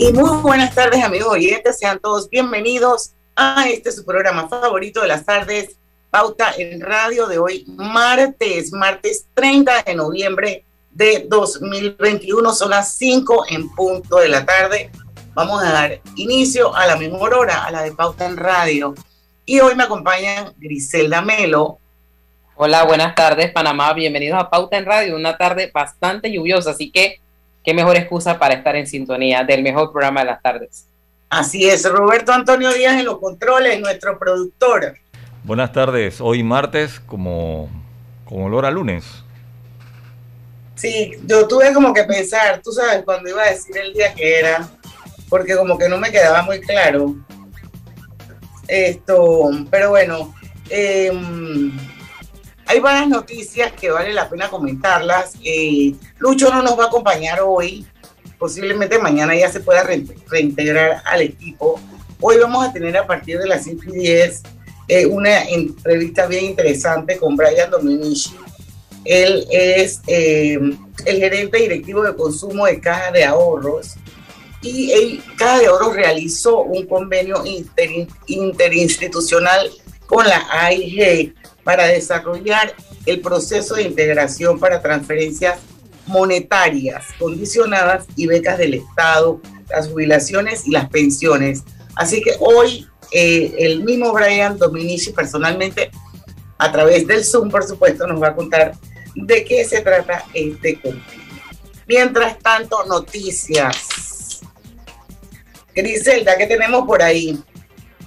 Y muy buenas tardes, amigos oyentes. Sean todos bienvenidos a este su programa favorito de las tardes, Pauta en Radio de hoy, martes, martes 30 de noviembre de 2021. Son las 5 en punto de la tarde. Vamos a dar inicio a la mejor hora, a la de Pauta en Radio. Y hoy me acompañan Griselda Melo. Hola, buenas tardes, Panamá. Bienvenidos a Pauta en Radio. Una tarde bastante lluviosa, así que qué mejor excusa para estar en sintonía del mejor programa de las tardes. Así es, Roberto Antonio Díaz en los controles, nuestro productor. Buenas tardes, hoy martes como, como olor a lunes. Sí, yo tuve como que pensar, tú sabes, cuando iba a decir el día que era, porque como que no me quedaba muy claro. Esto, pero bueno, eh, hay varias noticias que vale la pena comentarlas. Eh, Lucho no nos va a acompañar hoy, posiblemente mañana ya se pueda reintegrar al equipo. Hoy vamos a tener a partir de las 5 y 10 eh, una entrevista bien interesante con Brian Dominici. Él es eh, el gerente directivo de consumo de Caja de Ahorros y el Caja de Ahorros realizó un convenio interinstitucional con la AIG para desarrollar el proceso de integración para transferencias monetarias condicionadas y becas del Estado, las jubilaciones y las pensiones. Así que hoy eh, el mismo Brian Dominici personalmente, a través del Zoom, por supuesto, nos va a contar de qué se trata este convenio. Mientras tanto, noticias. Griselda, ¿qué tenemos por ahí?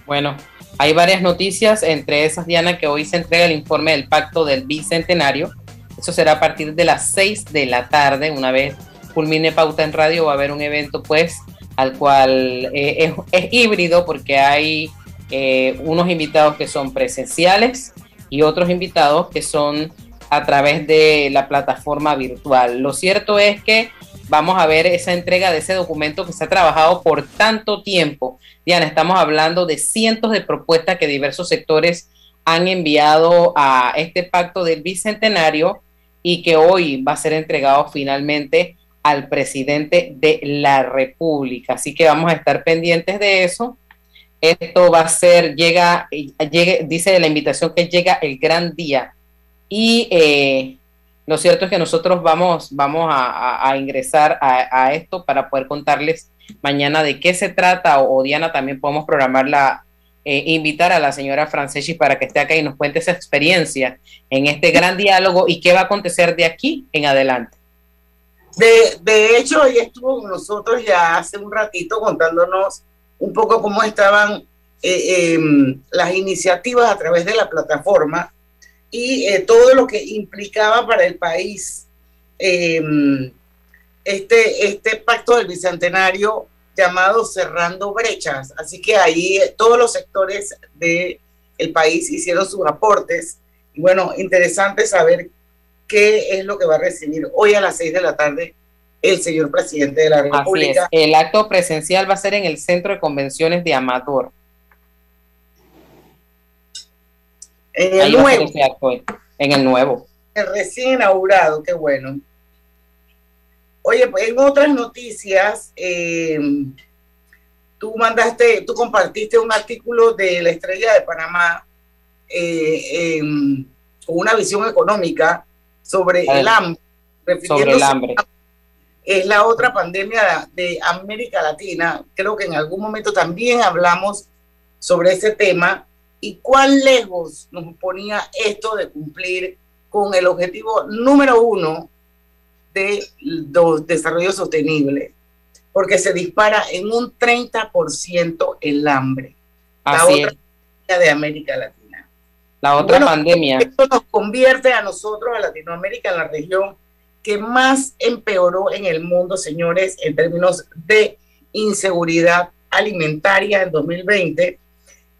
Bueno, hay varias noticias, entre esas, Diana, que hoy se entrega el informe del Pacto del Bicentenario. Eso será a partir de las 6 de la tarde, una vez culmine Pauta en Radio, va a haber un evento, pues, al cual eh, es, híbrido porque hay eh, unos invitados que son presenciales y otros invitados que son a través de la plataforma virtual. Lo cierto es que vamos a ver esa entrega de ese documento que se ha trabajado por tanto tiempo. Diana, estamos hablando de cientos de propuestas que diversos sectores han enviado a este pacto del bicentenario y que hoy va a ser entregado finalmente al presidente de la República. Así que vamos a estar pendientes de eso. Esto va a ser, llega, llegue, dice la invitación que llega el gran día. Y eh, lo cierto es que nosotros vamos, vamos a, ingresar a, esto para poder contarles mañana de qué se trata o, Diana también podemos programarla, eh, invitar a la señora Franceschi para que esté acá y nos cuente esa experiencia en este gran diálogo y qué va a acontecer de aquí en adelante. De, de hecho, ella estuvo con nosotros ya hace un ratito contándonos un poco cómo estaban eh, em, las iniciativas a través de la plataforma y eh, todo lo que implicaba para el país em, este, este pacto del bicentenario llamado Cerrando Brechas. Así que ahí eh, todos los sectores del el país hicieron sus aportes. Y bueno, interesante saber qué es lo que va a recibir hoy a las seis de la tarde el señor presidente de la República. El acto presencial va a ser en el Centro de Convenciones de Amador. En el nuevo. En el nuevo. El recién inaugurado, qué bueno. Oye, pues en otras noticias, eh, tú mandaste, tú compartiste un artículo de la Estrella de Panamá eh, con una visión económica sobre el hambre. Sobre el hambre. Es la otra pandemia de América Latina. Creo que en algún momento también hablamos sobre ese tema y cuán lejos nos ponía esto de cumplir con el objetivo número uno de desarrollo sostenible, porque se dispara en un 30% el hambre. Así la otra de América Latina. La otra pandemia. Esto nos convierte a nosotros, a Latinoamérica, en la región que más empeoró en el mundo, señores, en términos de inseguridad alimentaria en 2020.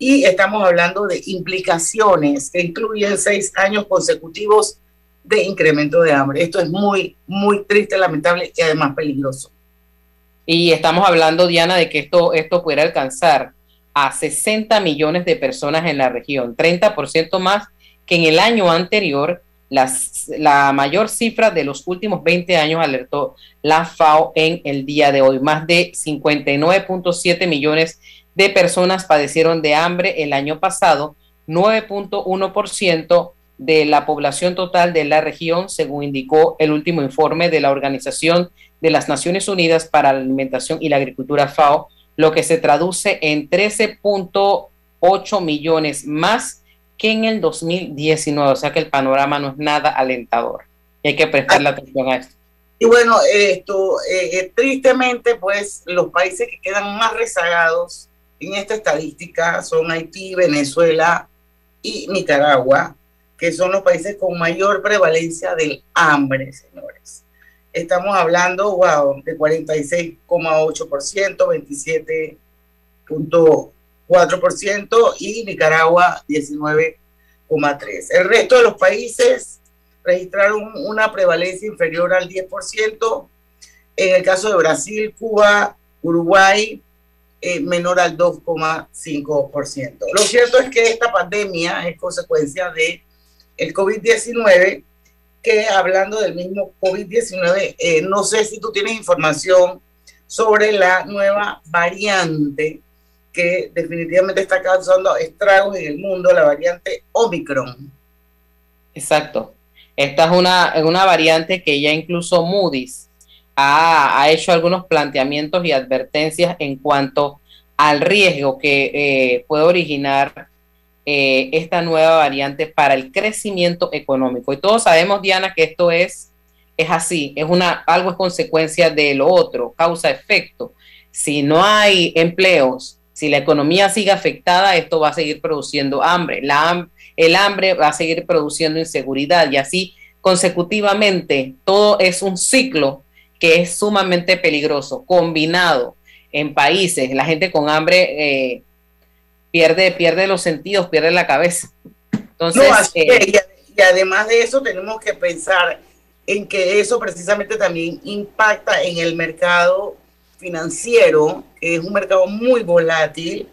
Y estamos hablando de implicaciones que incluyen seis años consecutivos de incremento de hambre. Esto es muy, muy triste, lamentable y además peligroso. Y estamos hablando, Diana, de que esto, esto pudiera alcanzar a 60 millones de personas en la región, 30% más que en el año anterior, la mayor cifra de los últimos 20 años alertó la FAO en el día de hoy. Más de 59.7 millones de personas padecieron de hambre el año pasado, 9.1% de la población total de la región, según indicó el último informe de la Organización de las Naciones Unidas para la Alimentación y la Agricultura FAO, lo que se traduce en 13.8 millones más que en el 2019, o sea que el panorama no es nada alentador. Y hay que prestarle ah. atención a esto. Y bueno, esto, eh, eh, tristemente, pues los países que quedan más rezagados en esta estadística son Haití, Venezuela y Nicaragua, que son los países con mayor prevalencia del hambre, señores estamos hablando, wow, de 46,8%, 27.4% y Nicaragua 19,3%. El resto de los países registraron una prevalencia inferior al 10%. En el caso de Brasil, Cuba, Uruguay, eh, menor al 2,5%. Lo cierto es que esta pandemia es consecuencia de el COVID-19 que hablando del mismo COVID-19, eh, no sé si tú tienes información sobre la nueva variante que definitivamente está causando estragos en el mundo, la variante Omicron. Exacto. Esta es una, una variante que ya incluso Moody's ha, hecho algunos planteamientos y advertencias en cuanto al riesgo que eh, puede originar eh, esta nueva variante para el crecimiento económico. Y todos sabemos, Diana, que esto es, es así, es una, algo es consecuencia de lo otro, causa-efecto. Si no hay empleos, si la economía sigue afectada, esto va a seguir produciendo hambre. La, el hambre va a seguir produciendo inseguridad y así consecutivamente todo es un ciclo que es sumamente peligroso, combinado en países, la gente con hambre eh, pierde, pierde los sentidos, pierde la cabeza. Entonces, eh, y, además de eso tenemos que pensar en que eso precisamente también impacta en el mercado financiero, que es un mercado muy volátil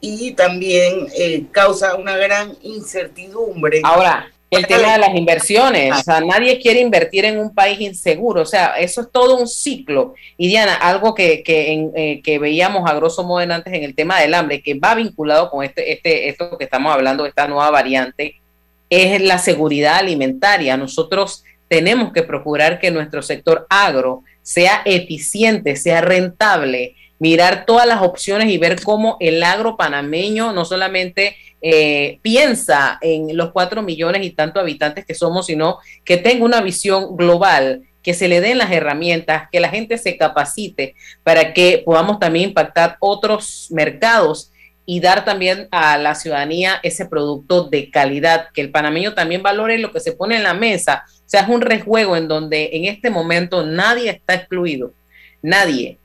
y también eh, causa una gran incertidumbre. Ahora, el tema de las inversiones, o sea, nadie quiere invertir en un país inseguro, o sea, eso es todo un ciclo. Y Diana, algo que, que, eh, que veíamos a grosso modo antes en el tema del hambre, que va vinculado con este, este, esto que estamos hablando, esta nueva variante, es la seguridad alimentaria. Nosotros tenemos que procurar que nuestro sector agro sea eficiente, sea rentable, mirar todas las opciones y ver cómo el agro panameño no solamente eh, piensa en los cuatro millones y tantos habitantes que somos, sino que tenga una visión global, que se le den las herramientas, que la gente se capacite para que podamos también impactar otros mercados y dar también a la ciudadanía ese producto de calidad, que el panameño también valore lo que se pone en la mesa. O sea, es un rejuego en donde en este momento nadie está excluido, nadie.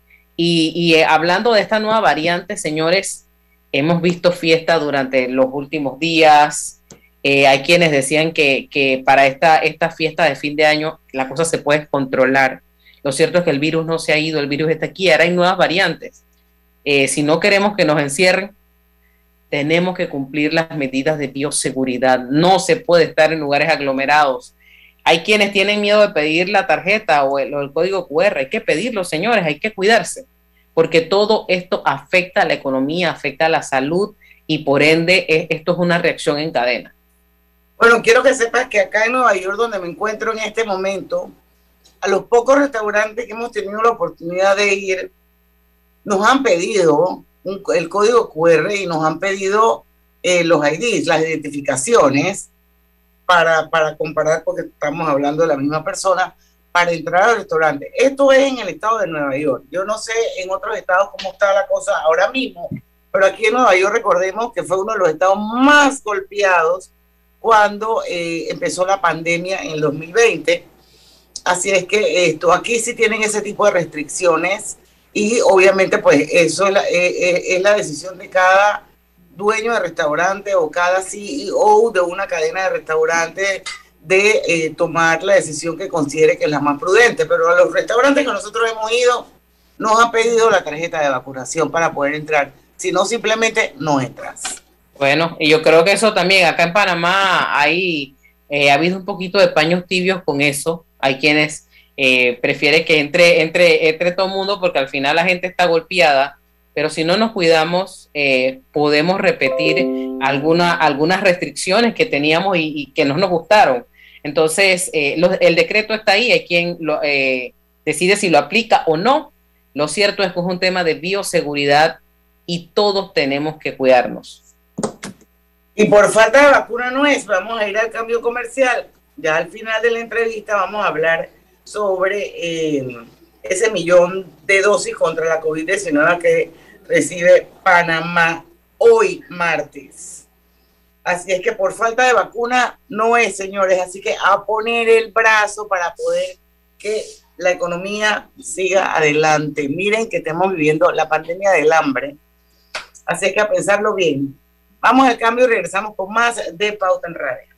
Y, eh, hablando de esta nueva variante, señores, hemos visto fiesta durante los últimos días. Eh, hay quienes decían que, para esta, esta fiesta de fin de año la cosa se puede controlar. Lo cierto es que el virus no se ha ido, el virus está aquí, ahora hay nuevas variantes. Eh, si no queremos que nos encierren, tenemos que cumplir las medidas de bioseguridad. No se puede estar en lugares aglomerados. Hay quienes tienen miedo de pedir la tarjeta o el, o el código QR. Hay que pedirlo, señores, hay que cuidarse porque todo esto afecta a la economía, afecta a la salud y por ende esto es una reacción en cadena. Bueno, quiero que sepas que acá en Nueva York, donde me encuentro en este momento, a los pocos restaurantes que hemos tenido la oportunidad de ir, nos han pedido el código QR y nos han pedido eh, los IDs, las identificaciones, para, para comparar, porque estamos hablando de la misma persona, para entrar al restaurante. Esto es en el estado de Nueva York. Yo no sé en otros estados cómo está la cosa ahora mismo, pero aquí en Nueva York recordemos que fue uno de los estados más golpeados cuando eh, empezó la pandemia en el 2020. Así es que esto, aquí sí tienen ese tipo de restricciones y obviamente pues eso es la, eh, eh, es la decisión de cada dueño de restaurante o cada CEO de una cadena de restaurantes de eh, tomar la decisión que considere que es la más prudente. Pero a los restaurantes que nosotros hemos ido nos han pedido la tarjeta de vacunación para poder entrar. Si no, simplemente no entras. Bueno, y yo creo que eso también, acá en Panamá hay, eh, ha habido un poquito de paños tibios con eso. Hay quienes eh, prefieren que entre, entre, entre todo el mundo porque al final la gente está golpeada pero si no nos cuidamos, eh, podemos repetir alguna, algunas restricciones que teníamos y, que no nos gustaron. Entonces, eh, el decreto está ahí, hay quien eh, decide si lo aplica o no. Lo cierto es que es un tema de bioseguridad y todos tenemos que cuidarnos. Y por falta de vacuna no es, vamos a ir al cambio comercial. Ya al final de la entrevista vamos a hablar sobre ese millón de dosis contra la COVID-19 que recibe Panamá hoy martes. Así es que por falta de vacuna no es, señores. Así que a poner el brazo para poder que la economía siga adelante. Miren que estamos viviendo la pandemia del hambre. Así que a pensarlo bien. Vamos al cambio y regresamos con más de Pauta en Radio.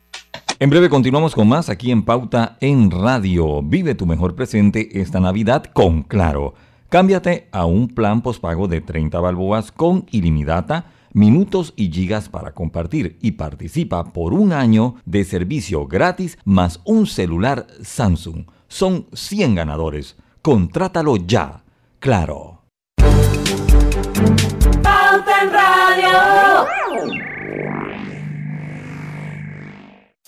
En breve continuamos con más aquí en Pauta en Radio. Vive tu mejor presente esta Navidad con Claro. Cámbiate a un plan pospago de 30 balboas con ilimitada, minutos y gigas para compartir y participa por un año de servicio gratis más un celular Samsung. Son 100 ganadores. Contrátalo ya. Claro.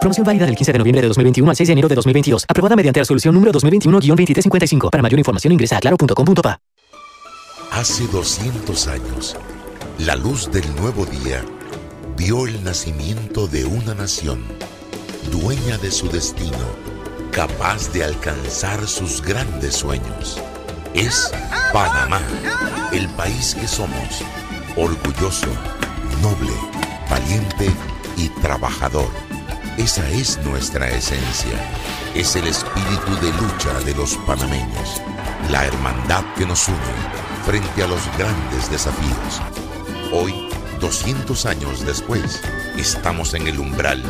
Promoción válida del 15 de noviembre de 2021 al 6 de enero de 2022. Aprobada mediante resolución número 2021-2355. Para mayor información ingresa a claro.com.pa. Hace 200 años, la luz del nuevo día vio el nacimiento de una nación, dueña de su destino, capaz de alcanzar sus grandes sueños. Es Panamá, el país que somos, orgulloso, noble, valiente y trabajador esa es nuestra esencia. Es el espíritu de lucha de los panameños. La hermandad que nos une frente a los grandes desafíos. Hoy, 200 años después, estamos en el umbral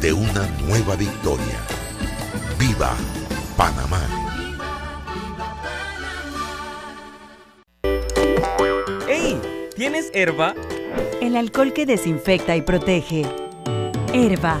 de una nueva victoria. ¡Viva Panamá! ¡Ey! ¿Tienes herba? El alcohol que desinfecta y protege. Herba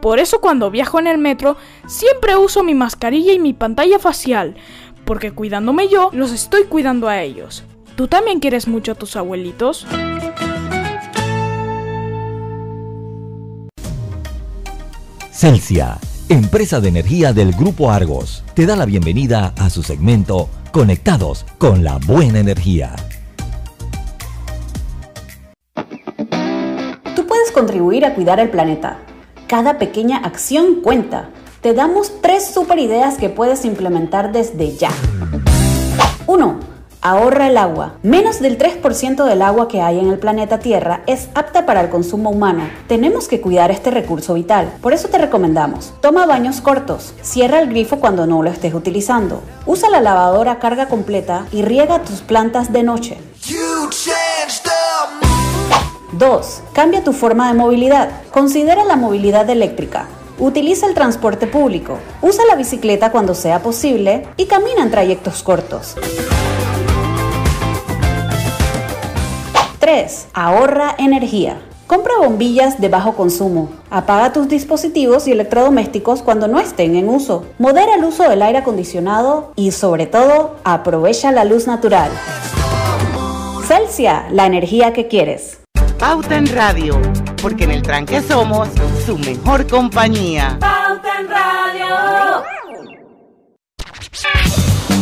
Por eso cuando viajo en el metro siempre uso mi mascarilla y mi pantalla facial, porque cuidándome yo, los estoy cuidando a ellos. ¿Tú también quieres mucho a tus abuelitos? Celsia, empresa de energía del Grupo Argos, te da la bienvenida a su segmento Conectados con la Buena Energía. Tú puedes contribuir a cuidar el planeta. Cada pequeña acción cuenta. Te damos tres super ideas que puedes implementar desde ya. 1 Ahorra el agua. Menos del 3% del agua que hay en el planeta Tierra es apta para el consumo humano. Tenemos que cuidar este recurso vital. Por eso te recomendamos, toma baños cortos, cierra el grifo cuando no lo estés utilizando, usa la lavadora a carga completa y riega tus plantas de noche. 2. Cambia tu forma de movilidad. Considera la movilidad eléctrica. Utiliza el transporte público, usa la bicicleta cuando sea posible y camina en trayectos cortos. 3. Ahorra energía. Compra bombillas de bajo consumo. Apaga tus dispositivos y electrodomésticos cuando no estén en uso. Modera el uso del aire acondicionado y sobre todo aprovecha la luz natural. Celsia, la energía que quieres. Pauta en Radio, porque en el tranque somos su mejor compañía. Pauta en Radio.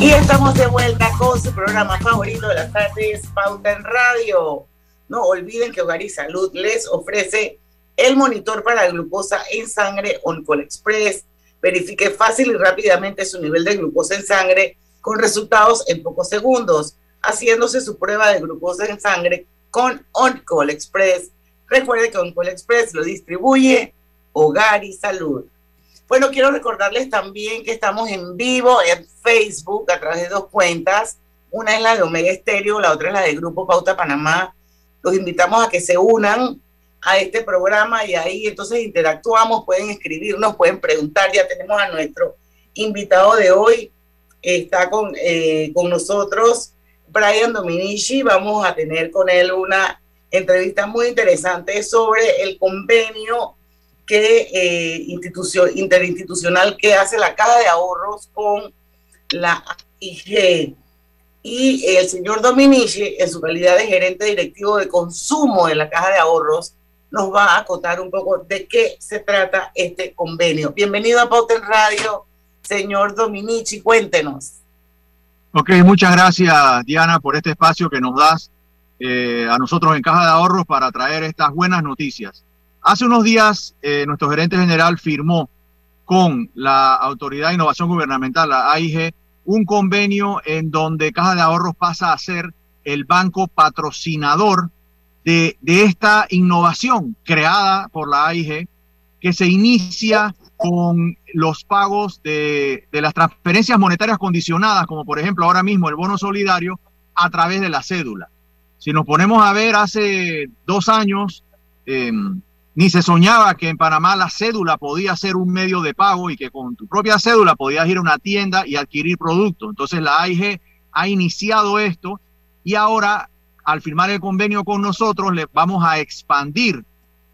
Y estamos de vuelta con su programa favorito de las tardes, Pauta en Radio. No olviden que Hogar y Salud les ofrece el monitor para glucosa en sangre OnCall Express. Verifique fácil y rápidamente su nivel de glucosa en sangre con resultados en pocos segundos, haciéndose su prueba de glucosa en sangre con OnCall Express. Recuerde que OnCall Express lo distribuye Hogar y Salud. Bueno, quiero recordarles también que estamos en vivo en Facebook a través de dos cuentas. Una es la de Omega Estéreo, la otra es la de Grupo Pauta Panamá. Los invitamos a que se unan a este programa y ahí entonces interactuamos, pueden escribirnos, pueden preguntar. Ya tenemos a nuestro invitado de hoy, está con, eh, con nosotros Brian Dominici. Vamos a tener con él una entrevista muy interesante sobre el convenio que eh, interinstitucional que hace la Caja de Ahorros con la IG. Y el señor Dominici, en su calidad de gerente directivo de consumo de la Caja de Ahorros, nos va a contar un poco de qué se trata este convenio. Bienvenido a Pauta Radio, señor Dominici, cuéntenos. Ok, muchas gracias Diana por este espacio que nos das eh, a nosotros en Caja de Ahorros para traer estas buenas noticias. Hace unos días, eh, nuestro gerente general firmó con la Autoridad de Innovación Gubernamental, la AIG, un convenio en donde Caja de Ahorros pasa a ser el banco patrocinador de, de esta innovación creada por la AIG, que se inicia con los pagos de, las transferencias monetarias condicionadas, como por ejemplo ahora mismo el bono solidario, a través de la cédula. Si nos ponemos a ver hace dos años, eh, ni se soñaba que en Panamá la cédula podía ser un medio de pago y que con tu propia cédula podías ir a una tienda y adquirir productos. Entonces la AIG ha iniciado esto y ahora al firmar el convenio con nosotros le vamos a expandir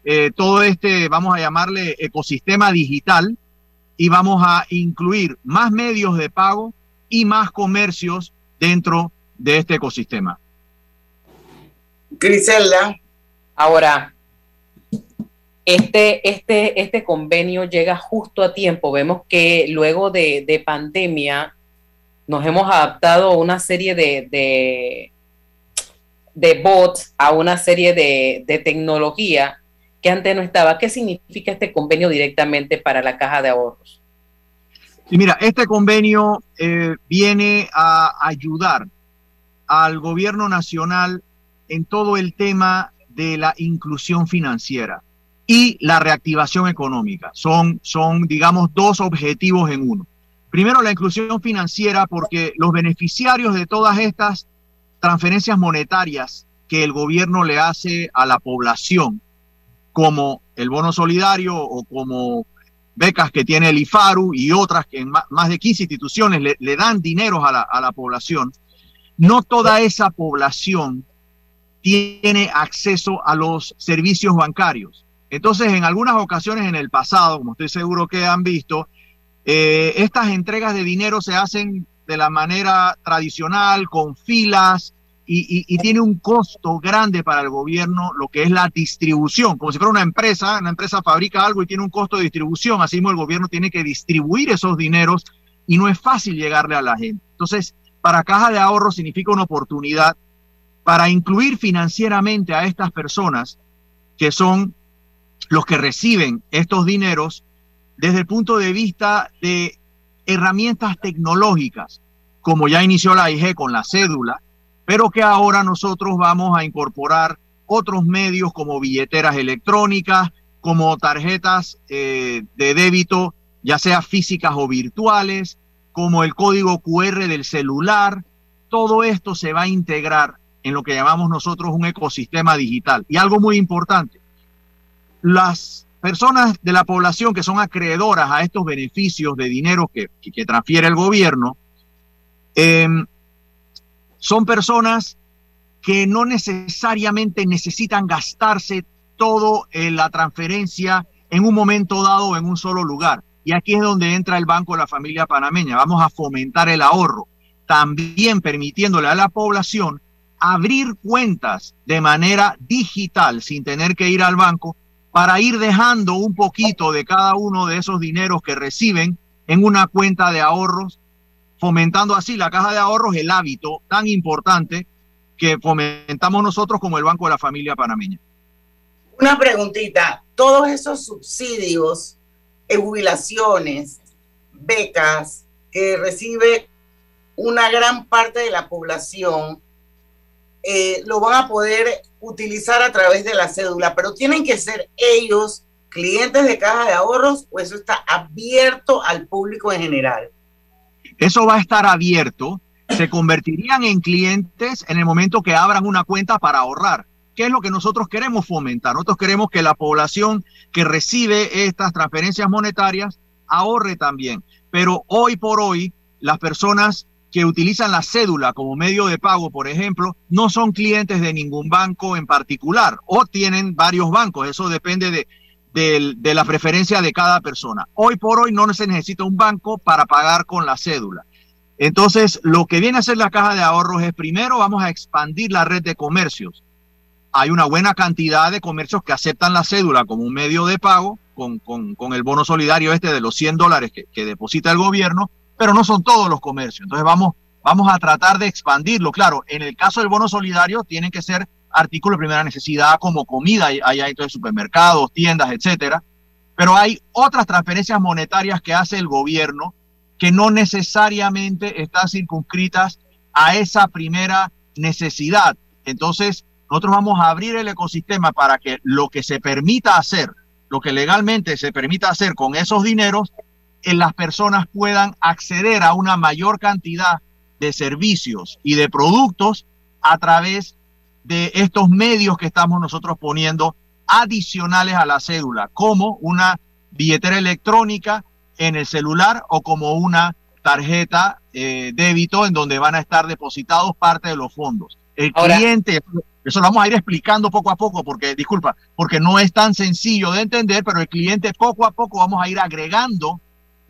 eh, todo este, vamos a llamarle ecosistema digital y vamos a incluir más medios de pago y más comercios dentro de este ecosistema. Griselda. Ahora, este, este, este convenio llega justo a tiempo. Vemos que luego de, de pandemia nos hemos adaptado a una serie de, de, de bots, a una serie de, de, tecnología que antes no estaba. ¿Qué significa este convenio directamente para la caja de ahorros? Sí, mira, este convenio eh, viene a ayudar al gobierno nacional en todo el tema de la inclusión financiera y la reactivación económica. Son, son, digamos, dos objetivos en uno. Primero, la inclusión financiera, porque los beneficiarios de todas estas transferencias monetarias que el gobierno le hace a la población, como el bono solidario o como becas que tiene el IFARU y otras que en más de 15 instituciones le, dan dinero a la, a la población, no toda esa población tiene acceso a los servicios bancarios. Entonces, en algunas ocasiones en el pasado, como estoy seguro que han visto, eh, estas entregas de dinero se hacen de la manera tradicional, con filas, y, tiene un costo grande para el gobierno lo que es la distribución, como si fuera una empresa, una empresa fabrica algo y tiene un costo de distribución, así mismo el gobierno tiene que distribuir esos dineros y no es fácil llegarle a la gente. Entonces, para Caja de Ahorro significa una oportunidad para incluir financieramente a estas personas que son los que reciben estos dineros desde el punto de vista de herramientas tecnológicas, como ya inició la IG con la cédula, pero que ahora nosotros vamos a incorporar otros medios como billeteras electrónicas, como tarjetas eh, de débito, ya sea físicas o virtuales, como el código QR del celular. Todo esto se va a integrar en lo que llamamos nosotros un ecosistema digital. Y algo muy importante, las personas de la población que son acreedoras a estos beneficios de dinero que, que transfiere el gobierno, eh, son personas que no necesariamente necesitan gastarse todo en la transferencia en un momento dado en un solo lugar. Y aquí es donde entra el Banco de la Familia Panameña. Vamos a fomentar el ahorro, también permitiéndole a la población abrir cuentas de manera digital sin tener que ir al banco para ir dejando un poquito de cada uno de esos dineros que reciben en una cuenta de ahorros fomentando así la caja de ahorros, el hábito tan importante que fomentamos nosotros como el Banco de la Familia Panameña. Una preguntita, todos esos subsidios, jubilaciones, becas que recibe una gran parte de la población, eh, lo van a poder utilizar a través de la cédula, pero tienen que ser ellos clientes de caja de ahorros o eso está abierto al público en general. Eso va a estar abierto, se convertirían en clientes en el momento que abran una cuenta para ahorrar. ¿Qué es lo que nosotros queremos fomentar? Nosotros queremos que la población que recibe estas transferencias monetarias ahorre también. Pero hoy por hoy, las personas que utilizan la cédula como medio de pago, por ejemplo, no son clientes de ningún banco en particular o tienen varios bancos. Eso depende de, de, la preferencia de cada persona. Hoy por hoy no se necesita un banco para pagar con la cédula. Entonces, lo que viene a hacer la caja de ahorros es primero vamos a expandir la red de comercios. Hay una buena cantidad de comercios que aceptan la cédula como un medio de pago con, con, el bono solidario este de los 100 dólares que, que, deposita el gobierno, pero no son todos los comercios. Entonces vamos, vamos a tratar de expandirlo. Claro, en el caso del bono solidario tienen que ser artículos de primera necesidad como comida, hay, hay supermercados, tiendas, etcétera. Pero hay otras transferencias monetarias que hace el gobierno que no necesariamente están circunscritas a esa primera necesidad. Entonces, nosotros vamos a abrir el ecosistema para que lo que se permita hacer, lo que legalmente se permita hacer con esos dineros, en eh, las personas puedan acceder a una mayor cantidad de servicios y de productos a través de estos medios que estamos nosotros poniendo adicionales a la cédula, como una billetera electrónica en el celular o como una tarjeta eh, débito en donde van a estar depositados parte de los fondos. El cliente, eso lo vamos a ir explicando poco a poco, porque, disculpa, porque no es tan sencillo de entender, pero el cliente poco a poco vamos a ir agregando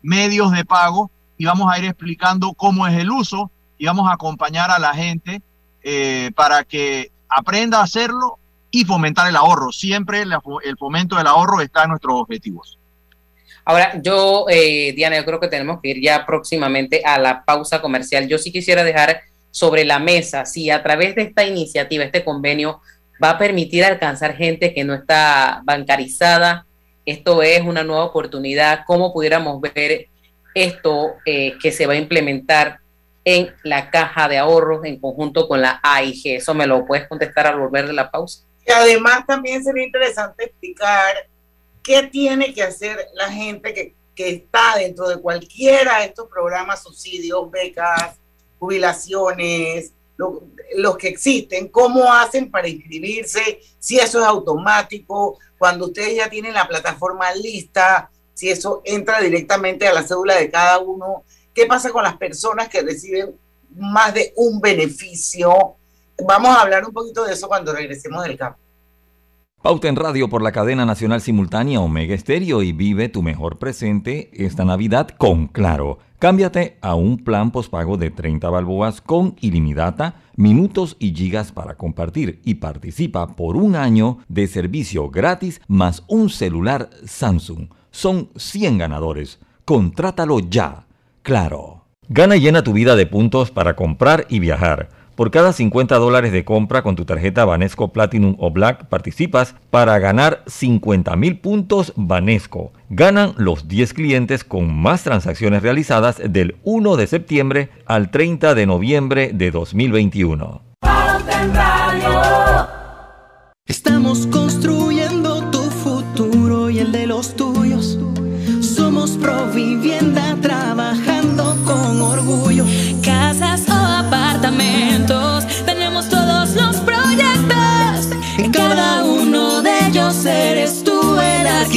medios de pago y vamos a ir explicando cómo es el uso y vamos a acompañar a la gente eh, para que aprenda a hacerlo y fomentar el ahorro. Siempre el fomento del ahorro está en nuestros objetivos. Ahora, yo, eh, Diana, yo creo que tenemos que ir ya próximamente a la pausa comercial. Yo sí quisiera dejar sobre la mesa si a través de esta iniciativa, este convenio, va a permitir alcanzar gente que no está bancarizada. Esto es una nueva oportunidad. ¿Cómo pudiéramos ver esto eh, que se va a implementar en la caja de ahorros en conjunto con la AIG. Eso me lo puedes contestar al volver de la pausa. Y además también sería interesante explicar qué tiene que hacer la gente que, que está dentro de cualquiera de estos programas, subsidios, becas, jubilaciones, los que existen, cómo hacen para inscribirse, si eso es automático, cuando ustedes ya tienen la plataforma lista, si eso entra directamente a la cédula de cada uno ¿Qué pasa con las personas que reciben más de un beneficio? Vamos a hablar un poquito de eso cuando regresemos del campo. Pauta en Radio por la cadena nacional simultánea Omega Estéreo y vive tu mejor presente esta Navidad con Claro. Cámbiate a un plan pospago de 30 balboas con ilimitada, minutos y gigas para compartir y participa por un año de servicio gratis más un celular Samsung. Son 100 ganadores. Contrátalo ya. Claro. Gana y llena tu vida de puntos para comprar y viajar. Por cada 50 dólares de compra con tu tarjeta Banesco Platinum o Black participas para ganar 50 mil puntos Banesco. Ganan los 10 clientes con más transacciones realizadas del 1 de septiembre al 30 de noviembre de 2021. Estamos construyendo tu futuro y el de los tuyos. Somos Provivienda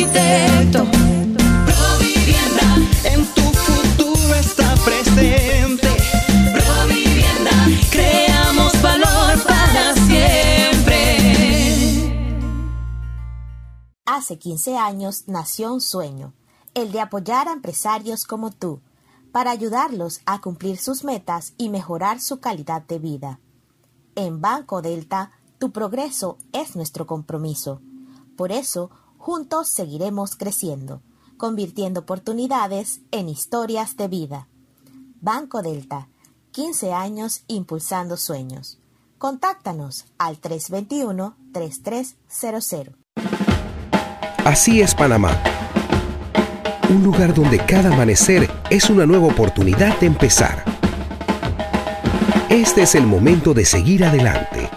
arquitecto. Provivienda, En tu futuro está presente. Provivienda, Creamos valor para siempre. Hace 15 años nació un sueño, el de apoyar a empresarios como tú, para ayudarlos a cumplir sus metas y mejorar su calidad de vida. En Banco Delta, tu progreso es nuestro compromiso. Por eso, juntos seguiremos creciendo, convirtiendo oportunidades en historias de vida. Banco Delta, 15 años impulsando sueños. Contáctanos al 321-3300. Así es Panamá. Un lugar donde cada amanecer es una nueva oportunidad de empezar. Este es el momento de seguir adelante.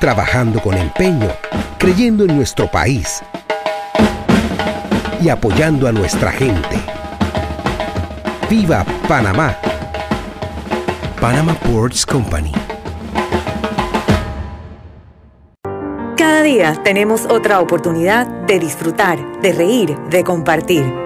Trabajando con empeño, creyendo en nuestro país y apoyando a nuestra gente. ¡Viva Panamá! Panama Ports Company. Cada día tenemos otra oportunidad de disfrutar, de reír, de compartir.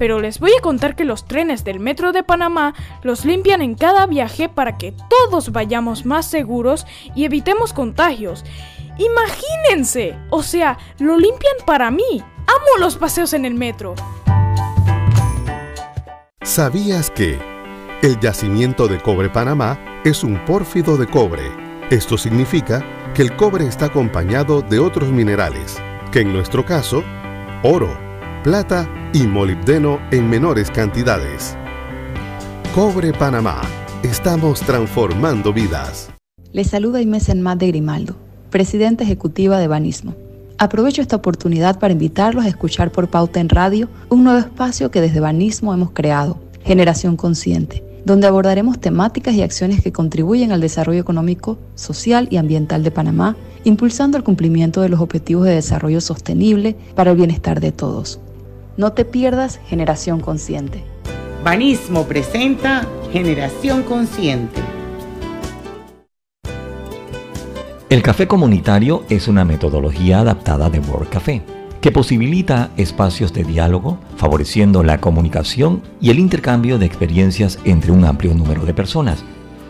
pero les voy a contar que los trenes del Metro de Panamá los limpian en cada viaje para que todos vayamos más seguros y evitemos contagios. Imagínense, o sea, lo limpian para mí. Amo los paseos en el metro. ¿Sabías que el yacimiento de cobre Panamá es un pórfido de cobre? Esto significa que el cobre está acompañado de otros minerales, que en nuestro caso, oro, plata y molibdeno en menores cantidades. Cobre Panamá. Estamos transformando vidas. Les saluda Inés Enmat de Grimaldo, presidenta ejecutiva de Banismo. Aprovecho esta oportunidad para invitarlos a escuchar por Pauta en Radio un nuevo espacio que desde Banismo hemos creado, Generación Consciente, donde abordaremos temáticas y acciones que contribuyen al desarrollo económico, social y ambiental de Panamá, impulsando el cumplimiento de los objetivos de desarrollo sostenible para el bienestar de todos. No te pierdas Generación Consciente. Banismo presenta Generación Consciente. El café comunitario es una metodología adaptada de World Café que posibilita espacios de diálogo, favoreciendo la comunicación y el intercambio de experiencias entre un amplio número de personas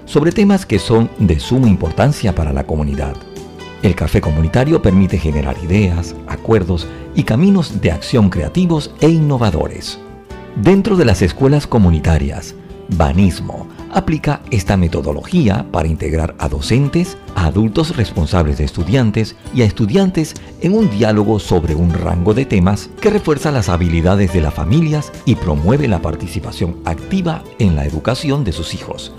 sobre temas que son de suma importancia para la comunidad. El café comunitario permite generar ideas, acuerdos y caminos de acción creativos e innovadores. Dentro de las escuelas comunitarias, Banismo aplica esta metodología para integrar a docentes, a adultos responsables de estudiantes y a estudiantes en un diálogo sobre un rango de temas que refuerza las habilidades de las familias y promueve la participación activa en la educación de sus hijos.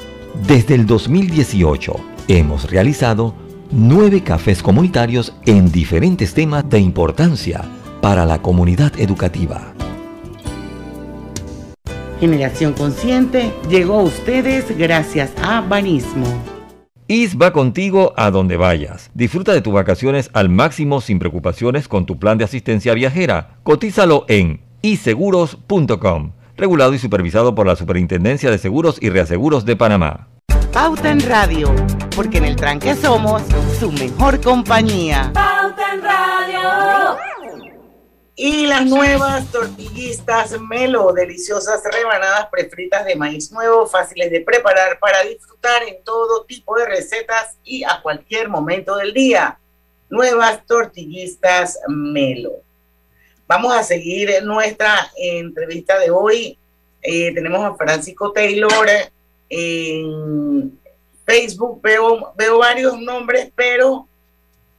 Desde el 2018 hemos realizado nueve cafés comunitarios en diferentes temas de importancia para la comunidad educativa. Generación Consciente llegó a ustedes gracias a Banismo. IS va contigo a donde vayas. Disfruta de tus vacaciones al máximo sin preocupaciones con tu plan de asistencia viajera. Cotízalo en iseguros.com. Regulado y supervisado por la Superintendencia de Seguros y Reaseguros de Panamá. Pauta en Radio, porque en el tranque somos su mejor compañía. Pauta en Radio. Y las nuevas tortillistas Melo, deliciosas rebanadas prefritas de maíz nuevo, fáciles de preparar para disfrutar en todo tipo de recetas y a cualquier momento del día. Nuevas tortillistas Melo. Vamos a seguir nuestra entrevista de hoy. Eh, tenemos a Francisco Taylor en Facebook. Veo, veo varios nombres, pero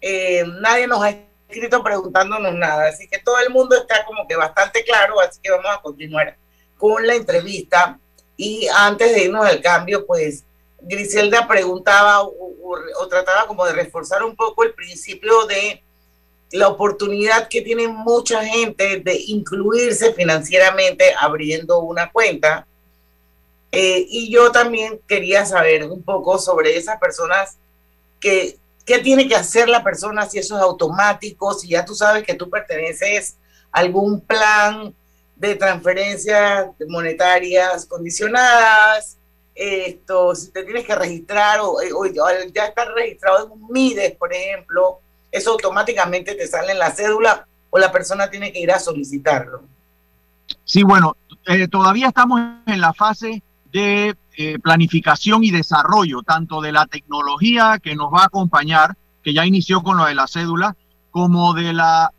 eh, nadie nos ha escrito preguntándonos nada, así que todo el mundo está como que bastante claro, así que vamos a continuar con la entrevista. Y antes de irnos al cambio, pues Griselda preguntaba o, trataba como de reforzar un poco el principio de la oportunidad que tiene mucha gente de incluirse financieramente abriendo una cuenta. Eh, y yo también quería saber un poco sobre esas personas que ¿Qué tiene que hacer la persona si eso es automático? Si ya tú sabes que tú perteneces a algún plan de transferencias monetarias condicionadas, esto, si te tienes que registrar o, ya estar registrado en un MIDES, por ejemplo, eso automáticamente te sale en la cédula o la persona tiene que ir a solicitarlo. Sí, bueno, eh, todavía estamos en la fase de eh, planificación y desarrollo, tanto de la tecnología que nos va a acompañar, que ya inició con lo de la cédula, como de la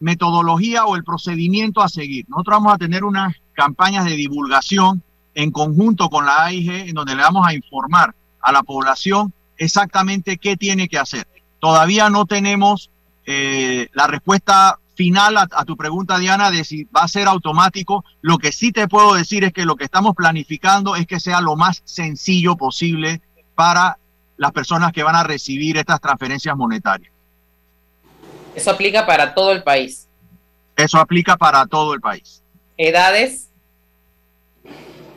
metodología o el procedimiento a seguir. Nosotros vamos a tener unas campañas de divulgación en conjunto con la AIG, en donde le vamos a informar a la población exactamente qué tiene que hacer. Todavía no tenemos eh, la respuesta final a, tu pregunta, Diana, de si va a ser automático. Lo que sí te puedo decir es que lo que estamos planificando es que sea lo más sencillo posible para las personas que van a recibir estas transferencias monetarias. Eso aplica para todo el país. Eso aplica para todo el país. ¿Edades?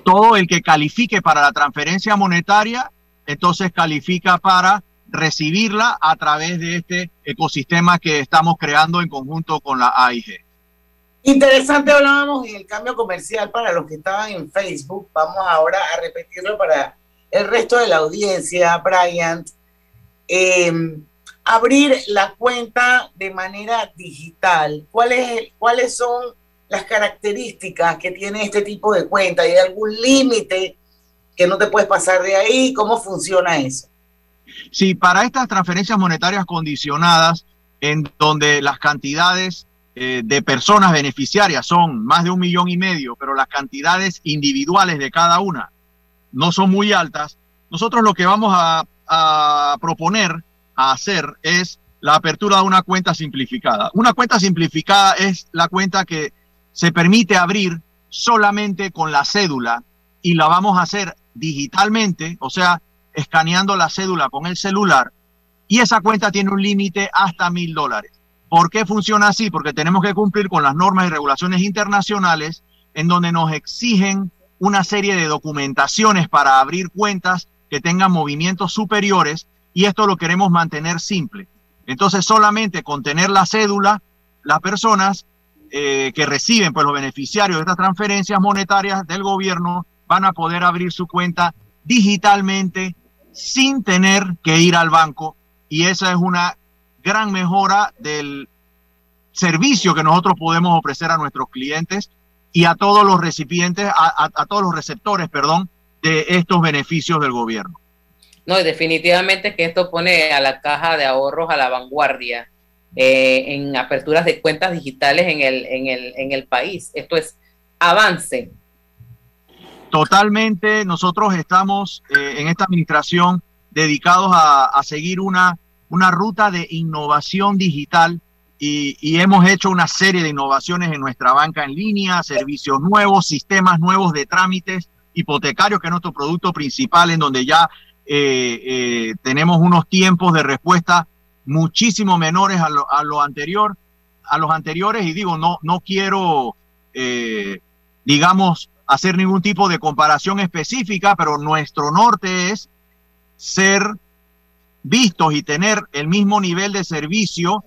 Todo el que califique para la transferencia monetaria, entonces califica para recibirla a través de este ecosistema que estamos creando en conjunto con la AIG. Interesante, hablábamos en el cambio comercial para los que estaban en Facebook. Vamos ahora a repetirlo para el resto de la audiencia, Brian. Em, abrir la cuenta de manera digital. ¿Cuáles, ¿Cuáles son las características que tiene este tipo de cuenta? ¿Hay algún límite que no te puedes pasar de ahí? ¿Cómo funciona eso? Si para estas transferencias monetarias condicionadas, en donde las cantidades eh, de personas beneficiarias son más de un millón y medio, pero las cantidades individuales de cada una no son muy altas, nosotros lo que vamos a, a proponer, a hacer, es la apertura de una cuenta simplificada. Una cuenta simplificada es la cuenta que se permite abrir solamente con la cédula y la vamos a hacer digitalmente, o sea, escaneando la cédula con el celular y esa cuenta tiene un límite hasta mil dólares. ¿Por qué funciona así? Porque tenemos que cumplir con las normas y regulaciones internacionales en donde nos exigen una serie de documentaciones para abrir cuentas que tengan movimientos superiores y esto lo queremos mantener simple. Entonces solamente con tener la cédula, las personas eh, que reciben pues, los beneficiarios de estas transferencias monetarias del gobierno van a poder abrir su cuenta digitalmente sin tener que ir al banco y esa es una gran mejora del servicio que nosotros podemos ofrecer a nuestros clientes y a todos los recipientes, a, todos los receptores, perdón, de estos beneficios del gobierno. No, definitivamente que esto pone a la caja de ahorros a la vanguardia eh, en aperturas de cuentas digitales en el, en, el, en el país. Esto es avance Totalmente, nosotros estamos eh, en esta administración dedicados a, seguir una, una ruta de innovación digital y, hemos hecho una serie de innovaciones en nuestra banca en línea, servicios nuevos, sistemas nuevos de trámites hipotecarios, que es nuestro producto principal, en donde ya eh, eh, tenemos unos tiempos de respuesta muchísimo menores a lo, a lo anterior, a los anteriores, y digo, no, no quiero, digamos, hacer ningún tipo de comparación específica, pero nuestro norte es ser vistos y tener el mismo nivel de servicio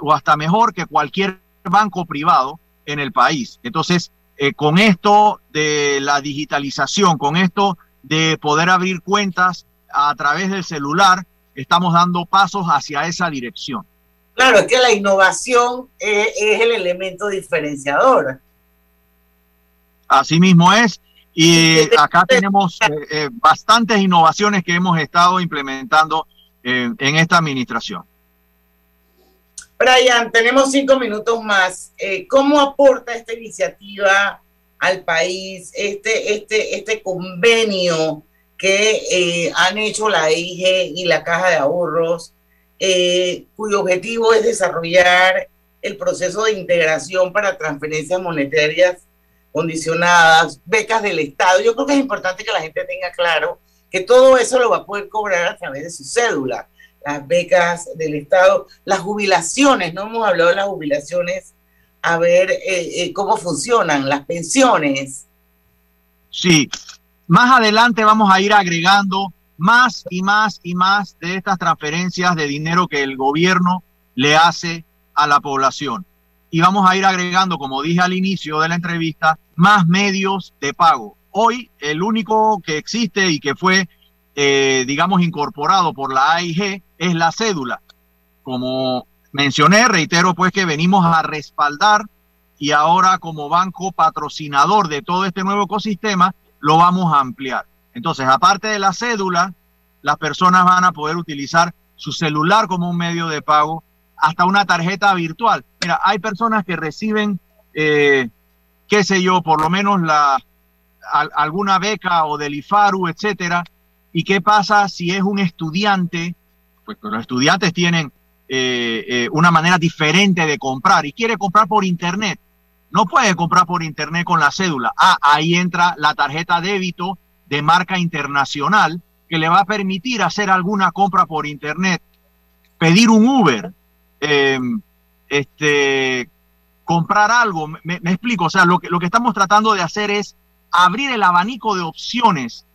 o hasta mejor que cualquier banco privado en el país. Entonces, eh, con esto de la digitalización, con esto de poder abrir cuentas a través del celular, estamos dando pasos hacia esa dirección. Claro, es que la innovación es, el elemento diferenciador. Así mismo es. Y acá tenemos eh, eh, bastantes innovaciones que hemos estado implementando en esta administración. Brian, tenemos cinco minutos más. Eh, ¿Cómo aporta esta iniciativa al país, este, este, este convenio que eh, han hecho la IG y la Caja de Ahorros, eh, cuyo objetivo es desarrollar el proceso de integración para transferencias monetarias condicionadas, becas del Estado? Yo creo que es importante que la gente tenga claro que todo eso lo va a poder cobrar a través de su cédula las becas del Estado, las jubilaciones, no hemos hablado de las jubilaciones, a ver eh, eh, cómo funcionan, las pensiones. Sí, más adelante vamos a ir agregando más y más y más de estas transferencias de dinero que el gobierno le hace a la población. Y vamos a ir agregando, como dije al inicio de la entrevista, más medios de pago. Hoy el único que existe y que fue eh, digamos, incorporado por la AIG es la cédula. Como mencioné, reitero pues que venimos a respaldar y ahora como banco patrocinador de todo este nuevo ecosistema, lo vamos a ampliar. Entonces, aparte de la cédula, las personas van a poder utilizar su celular como un medio de pago, hasta una tarjeta virtual. Mira, hay personas que reciben, eh, qué sé yo, por lo menos la, alguna beca o del IFARU, etcétera, ¿Y qué pasa si es un estudiante? Pues los estudiantes tienen eh, eh, una manera diferente de comprar y quiere comprar por internet. No puede comprar por internet con la cédula. Ah, ahí entra la tarjeta débito de marca internacional que le va a permitir hacer alguna compra por internet, pedir un Uber, em, este, comprar algo. Me, explico, o sea, lo que, lo que estamos tratando de hacer es abrir el abanico de opciones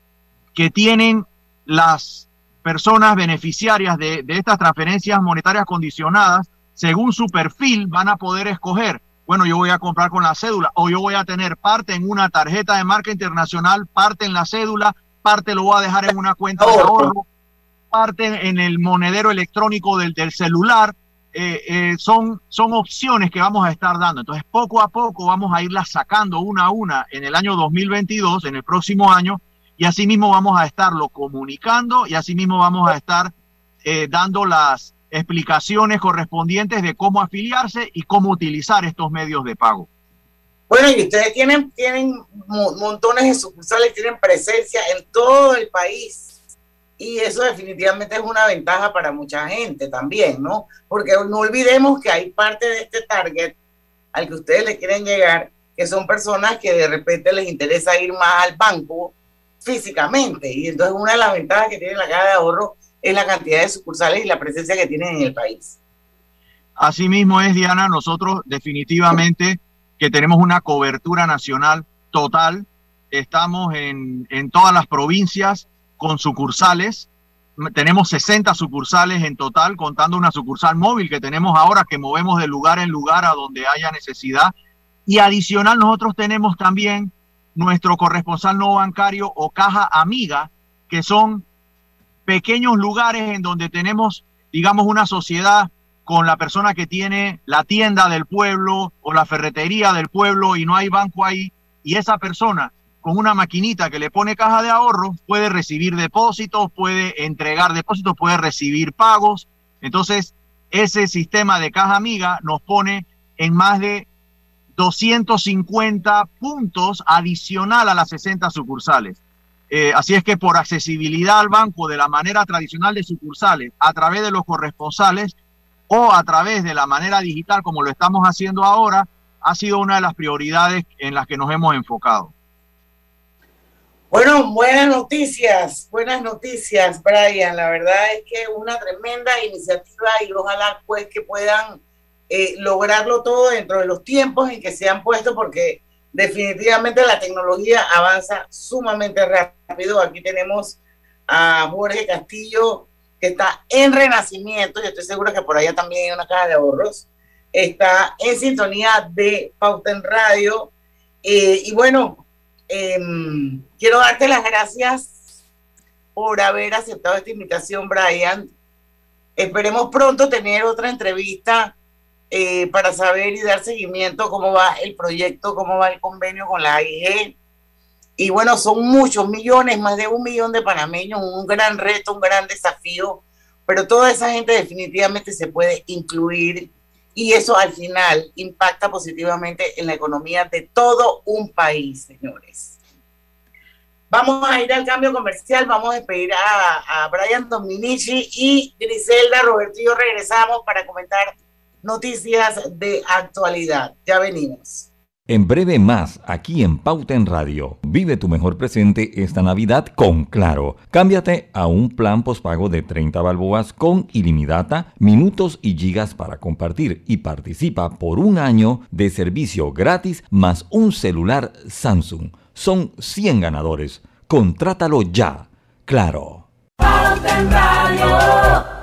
que tienen las personas beneficiarias de, estas transferencias monetarias condicionadas, según su perfil, van a poder escoger, bueno, yo voy a comprar con la cédula o yo voy a tener parte en una tarjeta de marca internacional, parte en la cédula, parte lo voy a dejar en una cuenta de ahorro, parte en el monedero electrónico del, celular. Eh, eh, son, son opciones que vamos a estar dando. Entonces, poco a poco vamos a irlas sacando una a una en el año 2022, en el próximo año, y asimismo vamos a estarlo comunicando y asimismo vamos a estar eh, dando las explicaciones correspondientes de cómo afiliarse y cómo utilizar estos medios de pago. Bueno, y ustedes tienen, tienen montones de sucursales, tienen presencia en todo el país. Y eso definitivamente es una ventaja para mucha gente también, ¿no? Porque no olvidemos que hay parte de este target al que ustedes le quieren llegar, que son personas que de repente les interesa ir más al banco físicamente. Y entonces una de las ventajas que tiene la caja de ahorro es la cantidad de sucursales y la presencia que tienen en el país. Así mismo es, Diana, nosotros definitivamente que tenemos una cobertura nacional total. Estamos en, en todas las provincias con sucursales. Tenemos 60 sucursales en total, contando una sucursal móvil que tenemos ahora, que movemos de lugar en lugar a donde haya necesidad. Y adicional, nosotros tenemos también nuestro corresponsal no bancario o caja amiga, que son pequeños lugares en donde tenemos, digamos, una sociedad con la persona que tiene la tienda del pueblo o la ferretería del pueblo y no hay banco ahí, y esa persona con una maquinita que le pone caja de ahorro puede recibir depósitos, puede entregar depósitos, puede recibir pagos. Entonces, ese sistema de caja amiga nos pone en más de 250 puntos adicional a las 60 sucursales. Eh, así es que por accesibilidad al banco de la manera tradicional de sucursales, a través de los corresponsales o a través de la manera digital como lo estamos haciendo ahora, ha sido una de las prioridades en las que nos hemos enfocado. Bueno, buenas noticias, buenas noticias, Brian. La verdad es que una tremenda iniciativa y ojalá pues que puedan eh, lograrlo todo dentro de los tiempos en que se han puesto, porque definitivamente la tecnología avanza sumamente rápido. Aquí tenemos a Jorge Castillo, que está en Renacimiento, yo estoy seguro que por allá también hay una caja de ahorros. Está en sintonía de Pauta Radio. Eh, y bueno, em, quiero darte las gracias por haber aceptado esta invitación, Brian. Esperemos pronto tener otra entrevista eh, para saber y dar seguimiento cómo va el proyecto, cómo va el convenio con la AIG. Y bueno, son muchos millones, más de un millón de panameños, un gran reto, un gran desafío, pero toda esa gente definitivamente se puede incluir y eso al final impacta positivamente en la economía de todo un país, señores. Vamos a ir al cambio comercial, vamos a despedir a, a Brian Dominici y Griselda Robertillo. Regresamos para comentar noticias de actualidad. Ya venimos. En breve más, aquí en Pauta en Radio. Vive tu mejor presente esta Navidad con Claro. Cámbiate a un plan pospago de 30 balboas con ilimitada, minutos y gigas para compartir y participa por un año de servicio gratis más un celular Samsung. Son 100 ganadores. Contrátalo ya. Claro. Radio.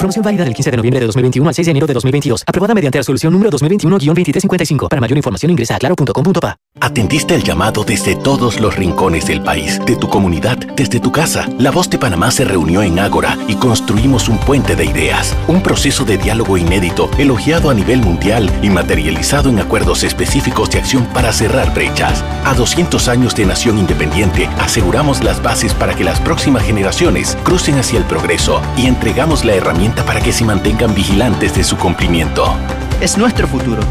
Promoción válida del 15 de noviembre de 2021 al 6 de enero de 2022. Aprobada mediante resolución número 2021-2355. Para mayor información ingresa a claro.com.pa. Atendiste el llamado desde todos los rincones del país, de tu comunidad, desde tu casa. La voz de Panamá se reunió en Ágora y construimos un puente de ideas. Un proceso de diálogo inédito, elogiado a nivel mundial y materializado en acuerdos específicos de acción para cerrar brechas. A 200 años de nación independiente, aseguramos las bases para que las próximas generaciones crucen hacia el progreso y entregamos la herramienta para que se mantengan vigilantes de su cumplimiento. Es nuestro futuro.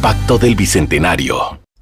Pacto del Bicentenario.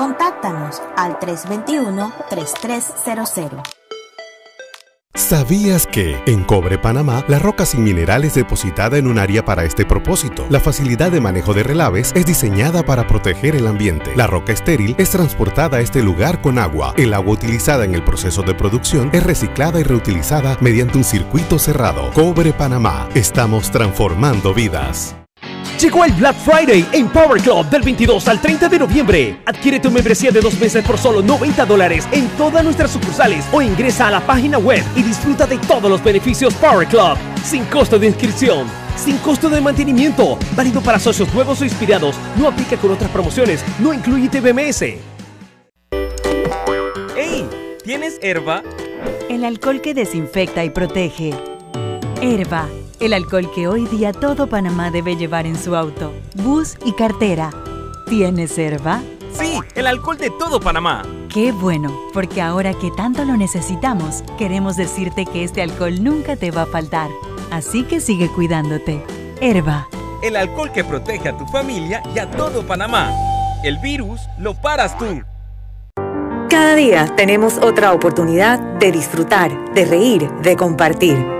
Contáctanos al 321-3300. ¿Sabías que en Cobre Panamá la roca sin mineral es depositada en un área para este propósito? La facilidad de manejo de relaves es diseñada para proteger el ambiente. La roca estéril es transportada a este lugar con agua. El agua utilizada en el proceso de producción es reciclada y reutilizada mediante un circuito cerrado. Cobre Panamá. Estamos transformando vidas. Llegó el Black Friday en Power Club del 22 al 30 de noviembre. Adquiere tu membresía de dos meses por solo 90 dólares en todas nuestras sucursales o ingresa a la página web y disfruta de todos los beneficios Power Club sin costo de inscripción. Sin costo de mantenimiento, válido para socios nuevos o inspirados, no aplica con otras promociones, no incluye TBMS. ¡Ey! ¿Tienes herba? El alcohol que desinfecta y protege. Herba el alcohol que hoy día todo Panamá debe llevar en su auto, bus y cartera. ¿Tienes Herba? Sí, el alcohol de todo Panamá. Qué bueno, porque ahora que tanto lo necesitamos, queremos decirte que este alcohol nunca te va a faltar. Así que sigue cuidándote. Herba. El alcohol que protege a tu familia y a todo Panamá. El virus lo paras tú. Cada día tenemos otra oportunidad de disfrutar, de reír, de compartir.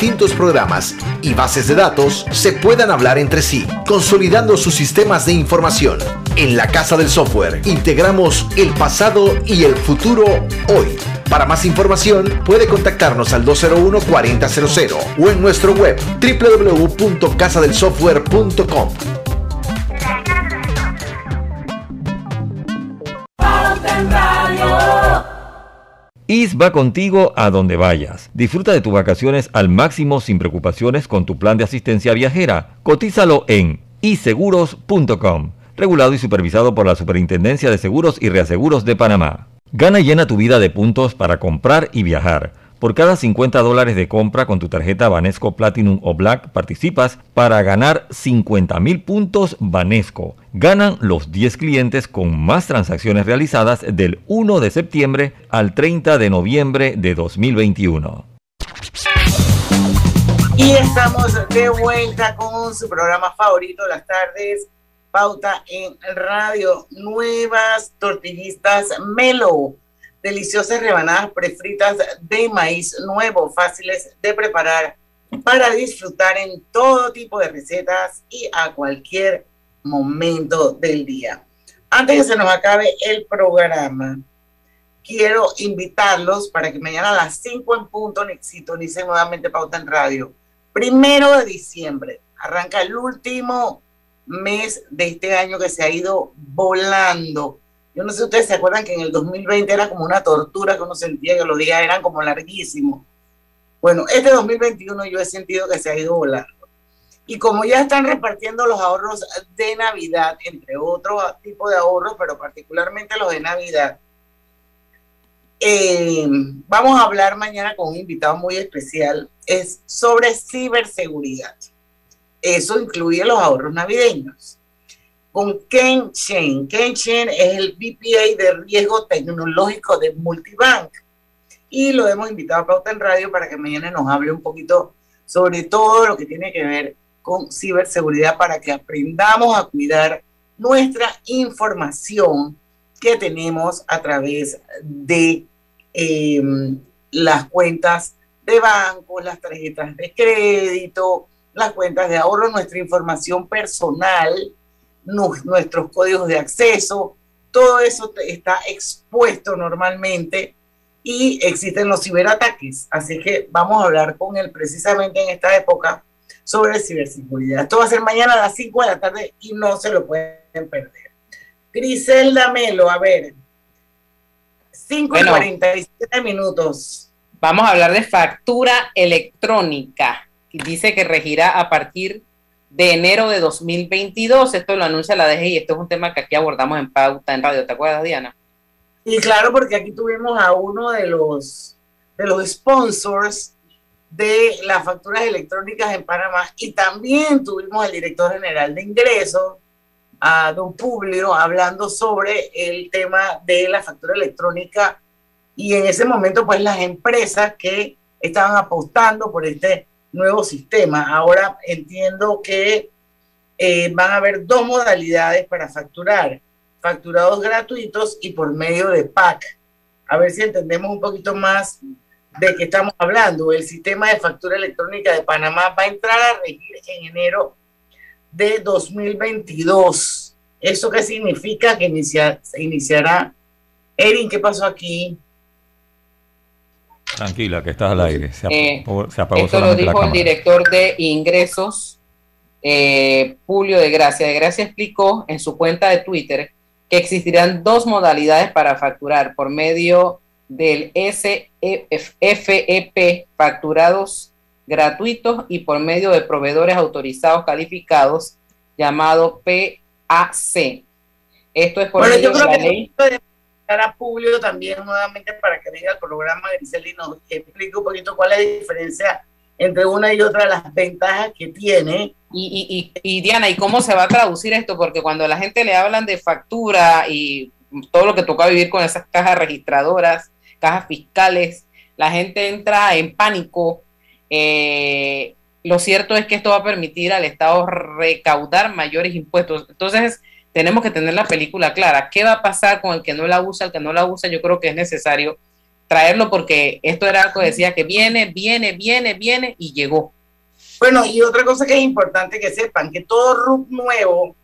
programas y bases de datos se puedan hablar entre sí, consolidando sus sistemas de información. En la Casa del Software integramos el pasado y el futuro hoy. Para más información puede contactarnos al 201-4000 o en nuestro web www.casadelsoftware.com. IS va contigo a donde vayas. Disfruta de tus vacaciones al máximo sin preocupaciones con tu plan de asistencia viajera. Cotízalo en iseguros.com. Regulado y supervisado por la Superintendencia de Seguros y Reaseguros de Panamá. Gana y llena tu vida de puntos para comprar y viajar. Por cada 50 dólares de compra con tu tarjeta Banesco Platinum o Black participas para ganar 50 mil puntos Banesco. Ganan los 10 clientes con más transacciones realizadas del 1 de septiembre al 30 de noviembre de 2021. Y estamos de vuelta con su programa favorito las tardes, Pauta en Radio, nuevas tortillistas Melo deliciosas rebanadas prefritas de maíz nuevo, fáciles de preparar para disfrutar en todo tipo de recetas y a cualquier momento del día. Antes que se nos acabe el programa, quiero invitarlos para que mañana a las 5 en punto sintonicen nuevamente Pauta en Radio. Primero de diciembre, arranca el último mes de este año que se ha ido volando yo no sé si ustedes se acuerdan que en el 2020 era como una tortura que uno sentía que los días eran como larguísimos. Bueno, este 2021 yo he sentido que se ha ido volando. Y como ya están repartiendo los ahorros de Navidad, entre otros tipos de ahorros, pero particularmente los de Navidad, eh, vamos a hablar mañana con un invitado muy especial, es sobre ciberseguridad. Eso incluye los ahorros navideños con Ken Chen. Ken Chen es el VPA de riesgo tecnológico de Multibank. Y lo hemos invitado a Pauta en Radio para que mañana nos hable un poquito sobre todo lo que tiene que ver con ciberseguridad para que aprendamos a cuidar nuestra información que tenemos a través de em, las cuentas de banco, las tarjetas de crédito, las cuentas de ahorro, nuestra información personal nuestros códigos de acceso, todo eso está expuesto normalmente y existen los ciberataques. Así que vamos a hablar con él precisamente en esta época sobre ciberseguridad. Esto va a ser mañana a las 5 de la tarde y no se lo pueden perder. Griselda Melo, a ver, 5 y 47 minutos. Vamos a hablar de factura electrónica. Dice que regirá a partir de enero de 2022. Esto lo anuncia la DGI. Esto es un tema que aquí abordamos en pauta en radio. ¿Te acuerdas, Diana? Y claro, porque aquí tuvimos a uno de los, de los sponsors de las facturas electrónicas en Panamá y también tuvimos al director general de ingresos, a don Publio, hablando sobre el tema de la factura electrónica y en ese momento pues las empresas que estaban apostando por este nuevo sistema. Ahora entiendo que eh, van a haber dos modalidades para facturar, facturados gratuitos y por medio de PAC. A ver si entendemos un poquito más de qué estamos hablando. El sistema de factura electrónica de Panamá va a entrar a regir en enero de 2022. ¿Eso qué significa? Que se iniciará. Erin, ¿qué pasó aquí? Tranquila, que estás al aire. Se, eh, apagó, esto lo dijo el director de ingresos, eh, Julio de Gracia. De Gracia explicó en su cuenta de Twitter que existirán dos modalidades para facturar por medio del SFEP, facturados gratuitos, y por medio de proveedores autorizados calificados, llamado PAC. Esto es por medio de la ley a Publio también nuevamente para que venga al programa Grisel y nos explique un poquito cuál es la diferencia entre una y otra las ventajas que tiene. Y, y, y, Diana, ¿y cómo se va a traducir esto? Porque cuando la gente le hablan de factura y todo lo que toca vivir con esas cajas registradoras, cajas fiscales, la gente entra en pánico. Eh, lo cierto es que esto va a permitir al Estado recaudar mayores impuestos. Entonces, tenemos que tener la película clara. ¿Qué va a pasar con el que no la usa, el que no la usa? Yo creo que es necesario traerlo porque esto era algo que decía que viene, viene, viene, viene y llegó. Bueno, y otra cosa que es importante que sepan, que todo RUC nuevo,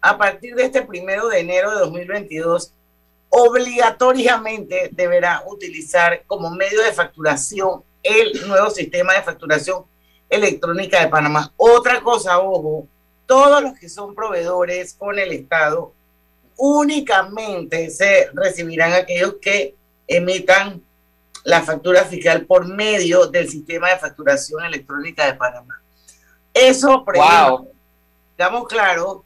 a partir de este primero de enero de 2022, obligatoriamente deberá utilizar como medio de facturación el nuevo sistema de facturación electrónica de Panamá. Otra cosa, ojo, todos los que son proveedores con el Estado únicamente se recibirán aquellos que emitan la factura fiscal por medio del sistema de facturación electrónica de Panamá. Eso, por ejemplo, digamos claro,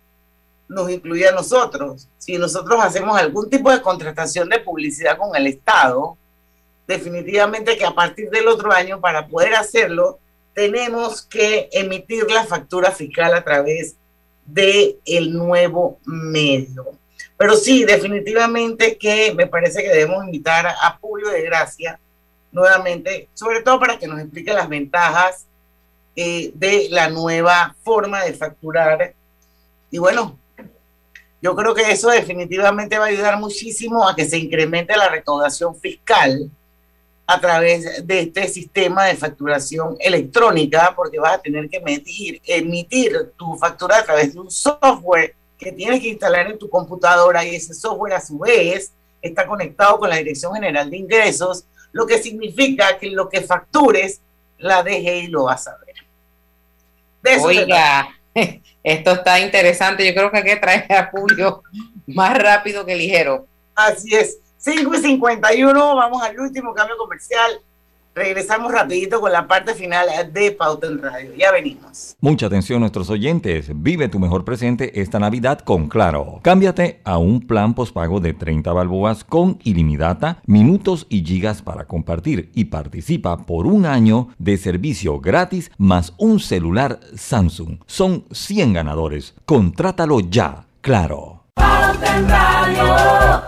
nos incluye a nosotros. Si nosotros hacemos algún tipo de contratación de publicidad con el Estado, definitivamente que a partir del otro año, para poder hacerlo, tenemos que emitir la factura fiscal a través del el nuevo medio. Pero sí, definitivamente que me parece que debemos invitar a Julio de Gracia nuevamente, sobre todo para que nos explique las ventajas eh, de la nueva forma de facturar. Y bueno, yo creo que eso definitivamente va a ayudar muchísimo a que se incremente la recaudación fiscal a través de este sistema de facturación electrónica, porque vas a tener que emitir, emitir tu factura a través de un software que tienes que instalar en tu computadora y ese software a su vez está conectado con la Dirección General de Ingresos, lo que significa que lo que factures, la DGI lo vas a ver. Oiga, esto está interesante. Yo creo que hay que traer a Julio más rápido que ligero. Así es. 5 y 51, vamos al último cambio comercial. Regresamos rapidito con la parte final de Pauta en Radio. Ya venimos. Mucha atención nuestros oyentes. Vive tu mejor presente esta Navidad con Claro. Cámbiate a un plan pospago de 30 balboas con ilimitada, minutos y gigas para compartir y participa por un año de servicio gratis más un celular Samsung. Son 100 ganadores. Contrátalo ya. Claro. Pauta en Radio.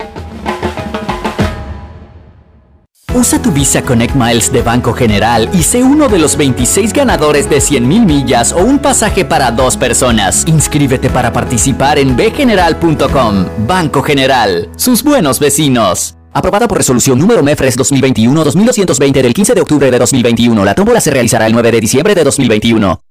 Usa tu Visa Connect Miles de Banco General y sé uno de los 26 ganadores de 100.000 millas o un pasaje para dos personas. Inscríbete para participar en bgeneral.com. Banco General, sus buenos vecinos. Aprobada por resolución número MEFRES 2021-2220 del 15 de octubre de 2021. La tómbola se realizará el 9 de diciembre de 2021.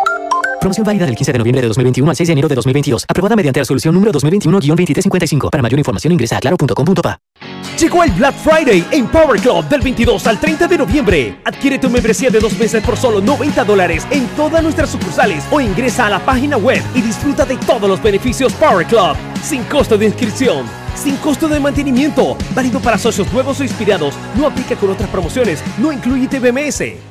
Promoción válida del 15 de noviembre de 2021 al 6 de enero de 2022. Aprobada mediante resolución número 2021-2355. Para mayor información ingresa a claro.com.pa. Llegó el Black Friday en Power Club del 22 al 30 de noviembre. Adquiere tu membresía de dos meses por solo 90 dólares en todas nuestras sucursales o ingresa a la página web y disfruta de todos los beneficios Power Club. Sin costo de inscripción. Sin costo de mantenimiento. Válido para socios nuevos o inspirados. No aplica con otras promociones. No incluye TBMS.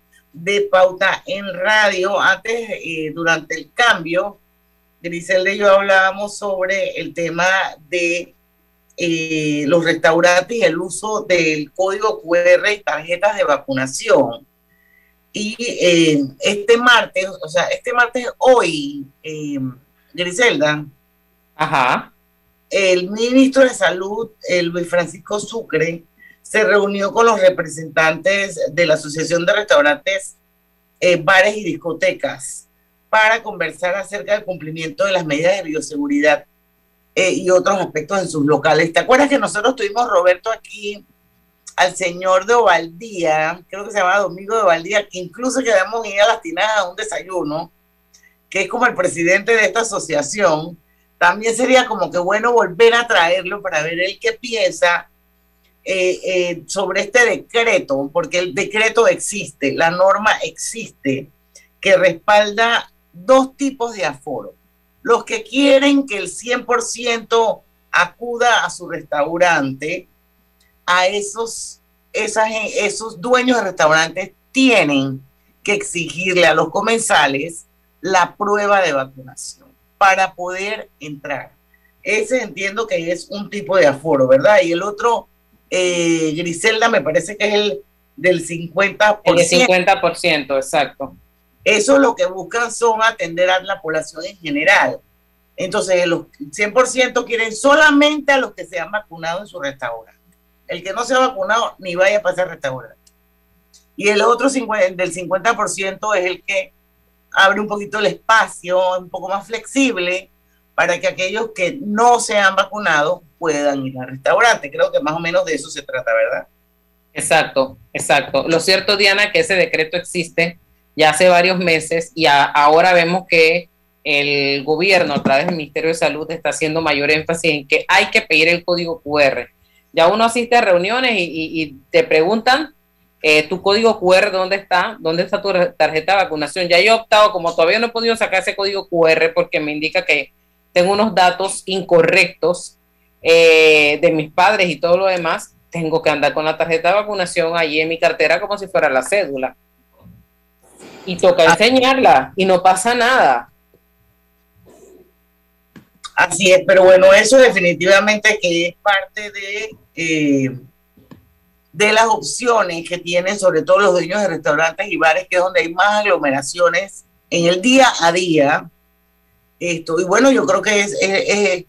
de Pauta en Radio. Antes, eh, durante el cambio, Griselda y yo hablábamos sobre el tema de eh, los restaurantes y el uso del código QR y tarjetas de vacunación. Y eh, este martes, o sea, este martes hoy, Griselda, Ajá. el ministro de Salud, el Luis Francisco Sucre, se reunió con los representantes de la Asociación de Restaurantes, eh, Bares y Discotecas para conversar acerca del cumplimiento de las medidas de bioseguridad eh, y otros aspectos en sus locales. ¿Te acuerdas que nosotros tuvimos, Roberto, aquí al señor de Ovaldía, creo que se llama Domingo de Ovaldía, que incluso quedamos ir a las tinadas a un desayuno, que es como el presidente de esta asociación, también sería como que bueno volver a traerlo para ver él qué piensa eh, eh, sobre este decreto, porque el decreto existe, la norma existe, que respalda dos tipos de aforo. Los que quieren que el 100% acuda a su restaurante, a esos, esas, esos dueños de restaurantes tienen que exigirle a los comensales la prueba de vacunación para poder entrar. Ese entiendo que es un tipo de aforo, ¿verdad? Y el otro eh, Griselda me parece que es el del 50%. El 50%, exacto. Eso lo que buscan son atender a la población en general. Entonces, los 100% quieren solamente a los que se han vacunado en su restaurante. El que no se ha vacunado ni vaya a pasar restaurante. Y el otro 50, del 50% es el que abre un poquito el espacio, un poco más flexible, para que aquellos que no se han vacunado puedan ir al restaurante. Creo que más o menos de eso se trata, ¿verdad? Exacto, exacto. Lo cierto, Diana, que ese decreto existe ya hace varios meses y ahora vemos que el gobierno a través del Ministerio de Salud está haciendo mayor énfasis en que hay que pedir el código QR. Ya uno asiste a reuniones y, te preguntan eh, tu código QR, ¿dónde está? ¿Dónde está tu tarjeta de vacunación? Ya yo he optado, como todavía no he podido sacar ese código QR porque me indica que tengo unos datos incorrectos eh, de mis padres y todo lo demás, tengo que andar con la tarjeta de vacunación allí en mi cartera como si fuera la cédula. Y toca ah. enseñarla y no pasa nada. Así es, pero bueno, eso definitivamente que es parte de, eh, de las opciones que tienen sobre todo los dueños de restaurantes y bares, que es donde hay más aglomeraciones en el día a día esto. Y bueno, yo creo que es, es, es,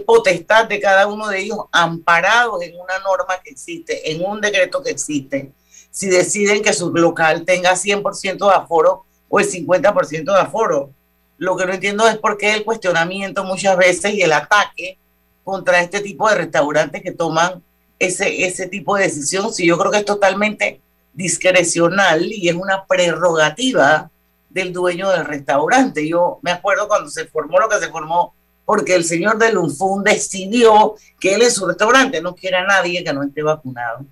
potestad de cada uno de ellos, amparados en una norma que existe, en un decreto que existe, si deciden que su local tenga 100% de aforo o el 50% de aforo. Lo que no entiendo es por qué el cuestionamiento muchas veces y el ataque contra este tipo de restaurantes que toman ese, ese tipo de decisión, si yo creo que es totalmente discrecional y es una prerrogativa del dueño del restaurante. Yo me acuerdo cuando se formó lo que se formó, porque el señor de Lunfun decidió que él en su restaurante no quiera a nadie que no esté vacunado.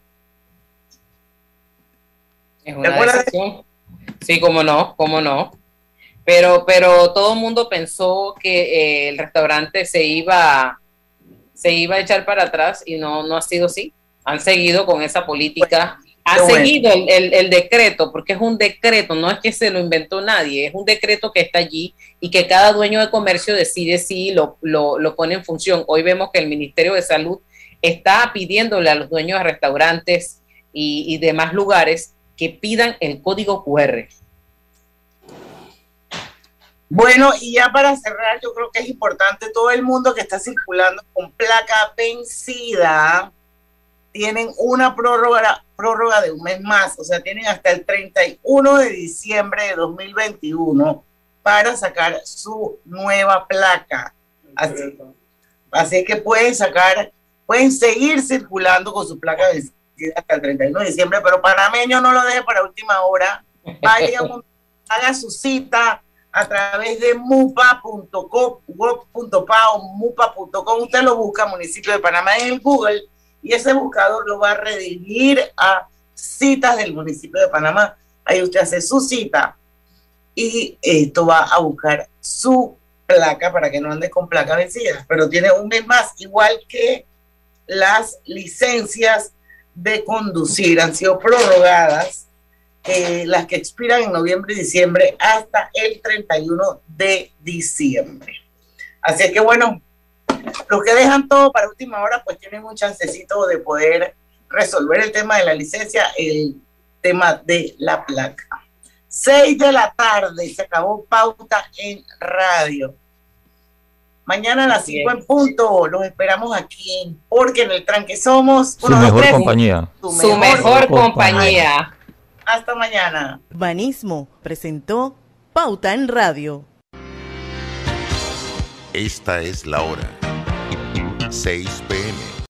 Es una decisión. Sí, cómo no, cómo no. Pero, pero todo el mundo pensó que eh, el restaurante se iba se iba a echar para atrás y no, no ha sido así. Han seguido con esa política. Han seguido el, el, decreto, porque es un decreto, no es que se lo inventó nadie, es un decreto que está allí y que cada dueño de comercio decide si lo, lo, lo pone en función. Hoy vemos que el Ministerio de Salud está pidiéndole a los dueños de restaurantes y, y demás lugares que pidan el código QR. Bueno, y ya para cerrar, yo creo que es importante, todo el mundo que está circulando con placa vencida, tienen una prórroga, prórroga de un mes más, o sea, tienen hasta el 31 de diciembre de 2021 para sacar su nueva placa. Así, así que pueden sacar, pueden seguir circulando con su placa hasta el 31 de diciembre, pero panameño no lo deje para última hora. Vaya, haga su cita a través de mupa.com, o mupa.com. Usted lo busca, municipio de Panamá, en el Google, y ese buscador lo va a redirigir a citas del municipio de Panamá. Ahí usted hace su cita y esto va a buscar su placa para que no ande con placa vencida, pero tiene un mes más, igual que las licencias de conducir han sido prorrogadas, eh, las que expiran en noviembre y diciembre hasta el 31 de diciembre. Así que bueno, los que dejan todo para última hora, pues tienen un chancecito de poder resolver el tema de la licencia, el tema de la placa. Seis de la tarde, se acabó pauta en radio. Mañana a las 5 en punto los esperamos aquí, porque en el tranque somos su mejor compañía. Su mejor, compañía. Hasta mañana. Banismo presentó Pauta en Radio. Esta es la hora. 6 p